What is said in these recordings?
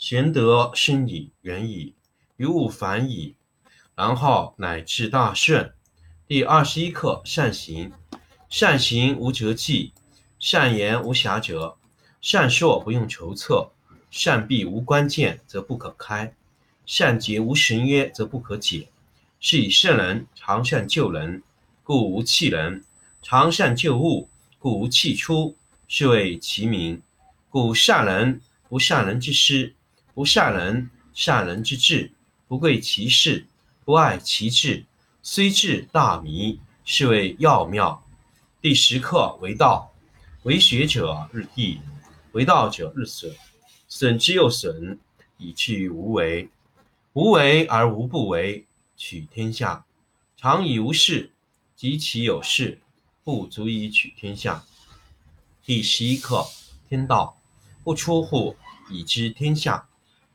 玄德深矣，远矣，于物反矣，然后乃至大顺。第二十一课：善行。善行无辙迹，善言无瑕谪，善说不用筹策，善闭无关键则不可开，善结无绳约则不可解。是以圣人常善救人，故无弃人；常善救物，故无弃出。是谓其名。故善人不善人之师。不善人，善人之智；不贵其事，不爱其智。虽智大迷，是谓要妙。第十课为道，为学者日益，为道者日损，损之又损，以至于无为。无为而无不为，取天下常以无事，及其有事，不足以取天下。第十一课天道，不出户，以知天下。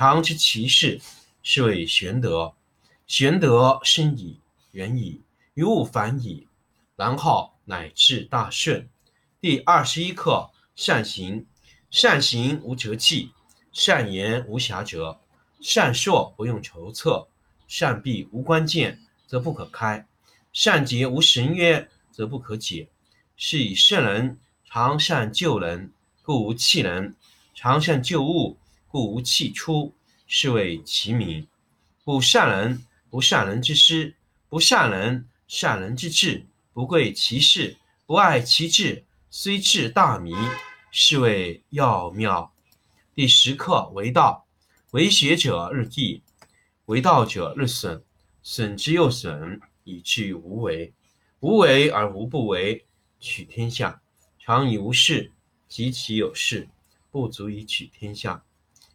常知其事，是谓玄德。玄德深矣，远矣，于物反矣，然后乃至大顺。第二十一课：善行。善行无辙迹，善言无瑕谪，善说不用筹策，善闭无关键则不可开，善结无绳约则不可解。是以圣人常善救人，故无弃人；常善救物。故无弃出，是谓其名。故善人不善人之师，不善人善人之智，不贵其事，不爱其智。虽智大迷，是谓要妙。第十课为道，为学者日益，为道者日损，损之又损，以至于无为。无为而无不为，取天下常以无事，及其有事，不足以取天下。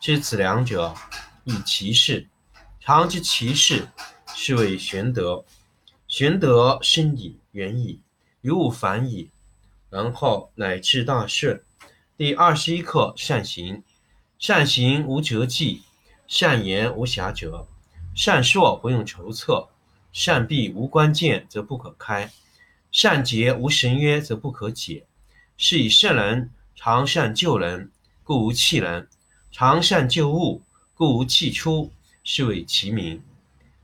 知此两者，亦其事。常知其事，是谓玄德。玄德深矣，远矣，于物反矣，然后乃至大顺。第二十一课：善行。善行无辙迹，善言无瑕谪，善说不用筹策，善闭无关键则不可开，善结无绳约则不可解。是以圣人常善救人，故无弃人。常善救物，故无弃出，是谓其名。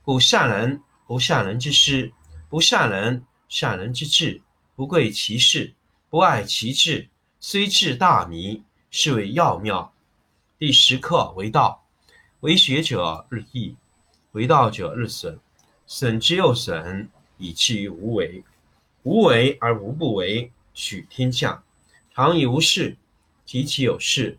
故善人不善人之师，不善人善人之智，不贵其事，不爱其智。虽智大迷，是谓要妙。第十课为道，为学者日益，为道者日损，损之又损，以至于无为。无为而无不为，取天下常以无事，及其有事。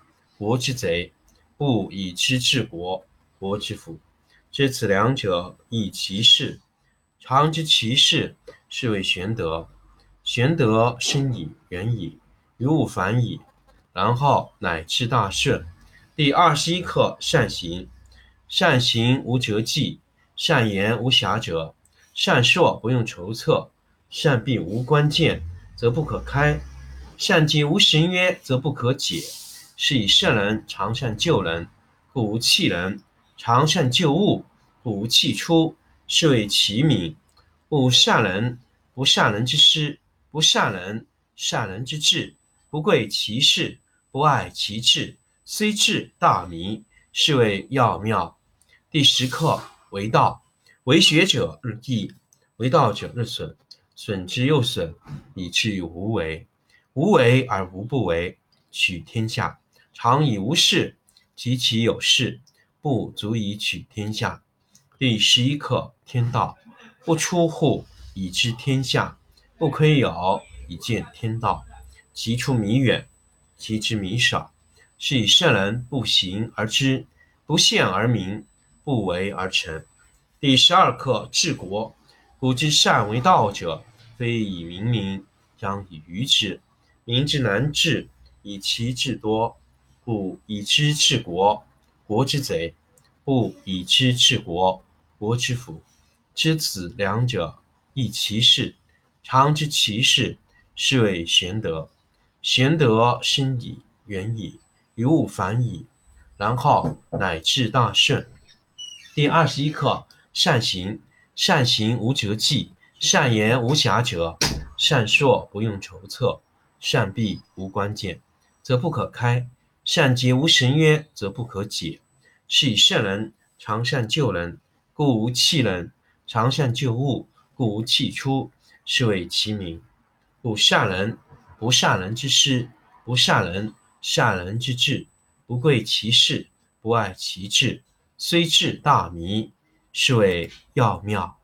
国之贼；不以知治国，国之福。知此两者，亦其事。常知其事，是谓玄德。玄德深矣，远矣，于物反矣，然后乃至大顺。第二十一课：善行。善行无辙迹，善言无瑕谪，善说不用筹策，善闭无关键，则不可开；善解无绳约，则不可解。是以圣人常善救人，故无弃人；常善救物，故无弃出。是谓其名。故善人不善人之师。不善人，善人之智；不贵其事，不爱其智，虽智大迷，是谓要妙。第十课为道，为学者日益，为道者日损，损之又损，以至于无为。无为而无不为，取天下常以无事，及其有事，不足以取天下。第十一课天道，不出户，以知天下。不窥有，以见天道。其出弥远，其知弥少。是以圣人不行而知，不见而明，不为而成。第十二课治国。古之善为道者，非以明民，将以愚之。民之难治，以其智多。故以知治国，国之贼；不以知治国，国之福。知此两者，亦其事。常知其事，是谓玄德。玄德深矣，远矣，于物反矣，然后乃至大顺。第二十一课：善行。善行无辙迹，善言无瑕谪，善说不用筹策，善闭无关键，则不可开；善结无绳约，则不可解。是以圣人常善救人，故无弃人；常善救物，故无弃出。是谓其名。故善人不善人之师，不善人善人之智。不贵其事，不爱其智，虽智大迷，是谓要妙。